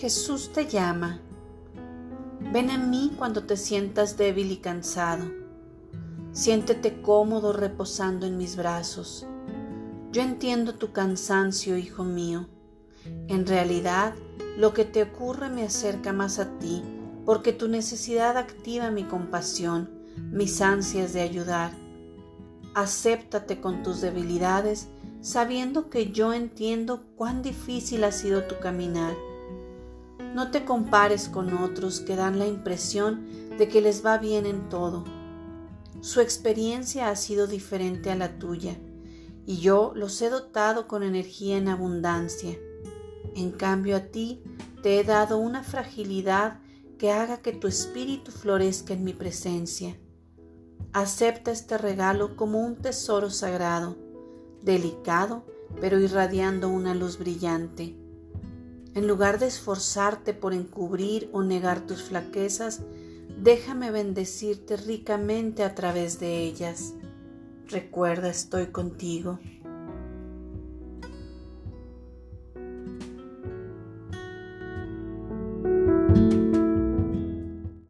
Jesús te llama. Ven a mí cuando te sientas débil y cansado. Siéntete cómodo reposando en mis brazos. Yo entiendo tu cansancio, hijo mío. En realidad, lo que te ocurre me acerca más a ti, porque tu necesidad activa mi compasión, mis ansias de ayudar. Acéptate con tus debilidades, sabiendo que yo entiendo cuán difícil ha sido tu caminar. No te compares con otros que dan la impresión de que les va bien en todo. Su experiencia ha sido diferente a la tuya, y yo los he dotado con energía en abundancia. En cambio a ti te he dado una fragilidad que haga que tu espíritu florezca en mi presencia. Acepta este regalo como un tesoro sagrado, delicado, pero irradiando una luz brillante. En lugar de esforzarte por encubrir o negar tus flaquezas, déjame bendecirte ricamente a través de ellas. Recuerda, estoy contigo.